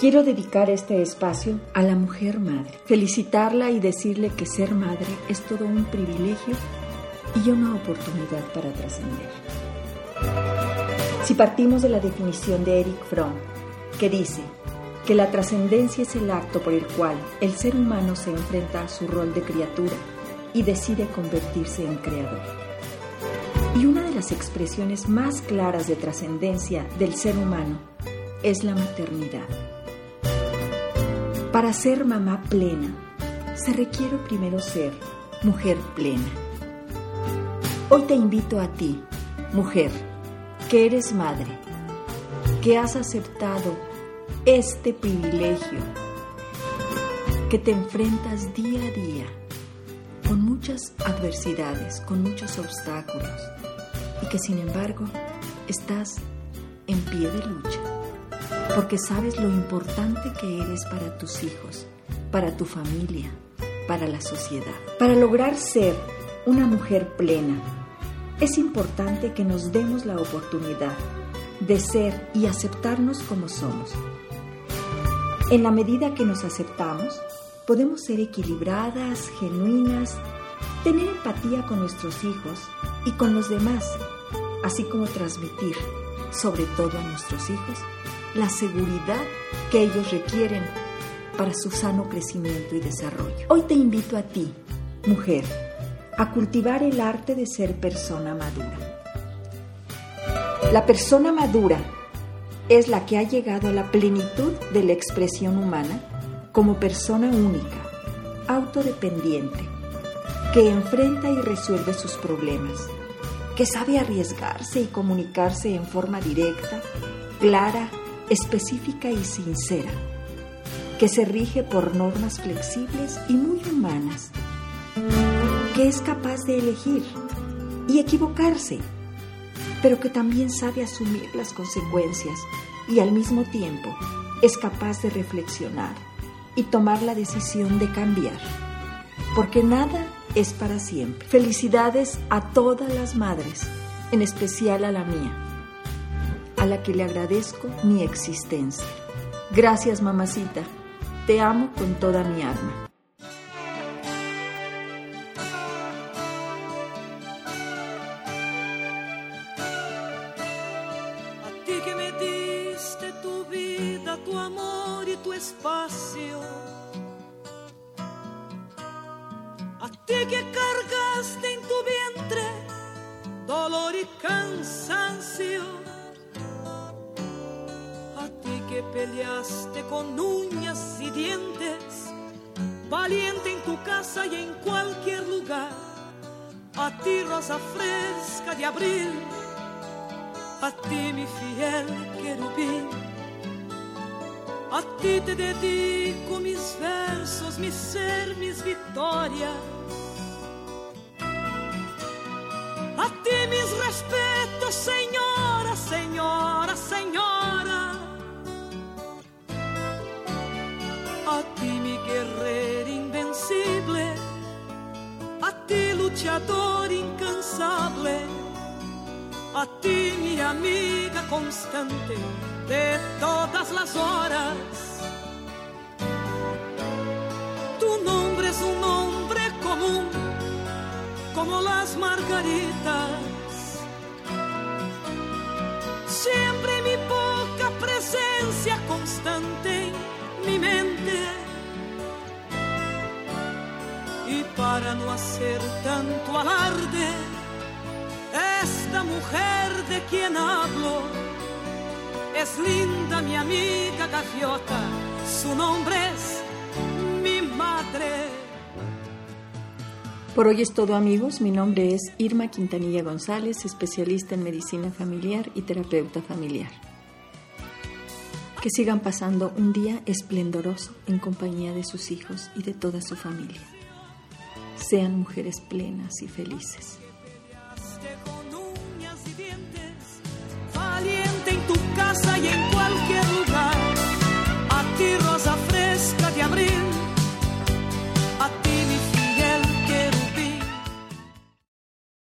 Quiero dedicar este espacio a la mujer madre, felicitarla y decirle que ser madre es todo un privilegio y una oportunidad para trascender. Si partimos de la definición de Eric Fromm, que dice que la trascendencia es el acto por el cual el ser humano se enfrenta a su rol de criatura y decide convertirse en creador. Y una de las expresiones más claras de trascendencia del ser humano es la maternidad. Para ser mamá plena, se requiere primero ser mujer plena. Hoy te invito a ti, mujer, que eres madre, que has aceptado este privilegio, que te enfrentas día a día con muchas adversidades, con muchos obstáculos y que sin embargo estás en pie de lucha, porque sabes lo importante que eres para tus hijos, para tu familia, para la sociedad. Para lograr ser una mujer plena, es importante que nos demos la oportunidad de ser y aceptarnos como somos. En la medida que nos aceptamos, podemos ser equilibradas, genuinas, tener empatía con nuestros hijos y con los demás, así como transmitir, sobre todo a nuestros hijos, la seguridad que ellos requieren para su sano crecimiento y desarrollo. Hoy te invito a ti, mujer, a cultivar el arte de ser persona madura. La persona madura es la que ha llegado a la plenitud de la expresión humana como persona única, autodependiente, que enfrenta y resuelve sus problemas, que sabe arriesgarse y comunicarse en forma directa, clara, específica y sincera, que se rige por normas flexibles y muy humanas, que es capaz de elegir y equivocarse, pero que también sabe asumir las consecuencias y al mismo tiempo es capaz de reflexionar y tomar la decisión de cambiar, porque nada es para siempre. Felicidades a todas las madres, en especial a la mía, a la que le agradezco mi existencia. Gracias, mamacita. Te amo con toda mi alma. A ti que cargaste en tu vientre dolor y cansancio. Peleaste con uñas y dientes, valiente en tu casa y en cualquier lugar. A ti rosa fresca de abril, a ti mi fiel querubín a ti te dedico mis versos, mi ser, mis victorias. A ti mis respetos, señora, luchador incansable. A ti mi amiga constante de todas las horas. Tu nombre es un nombre común, como las margaritas. Siempre mi poca presencia constante para no hacer tanto alarde, esta mujer de quien hablo, es linda mi amiga gaviota, su nombre es mi madre. Por hoy es todo amigos, mi nombre es Irma Quintanilla González, especialista en medicina familiar y terapeuta familiar. Que sigan pasando un día esplendoroso en compañía de sus hijos y de toda su familia sean mujeres plenas y felices. Valiente en tu casa y en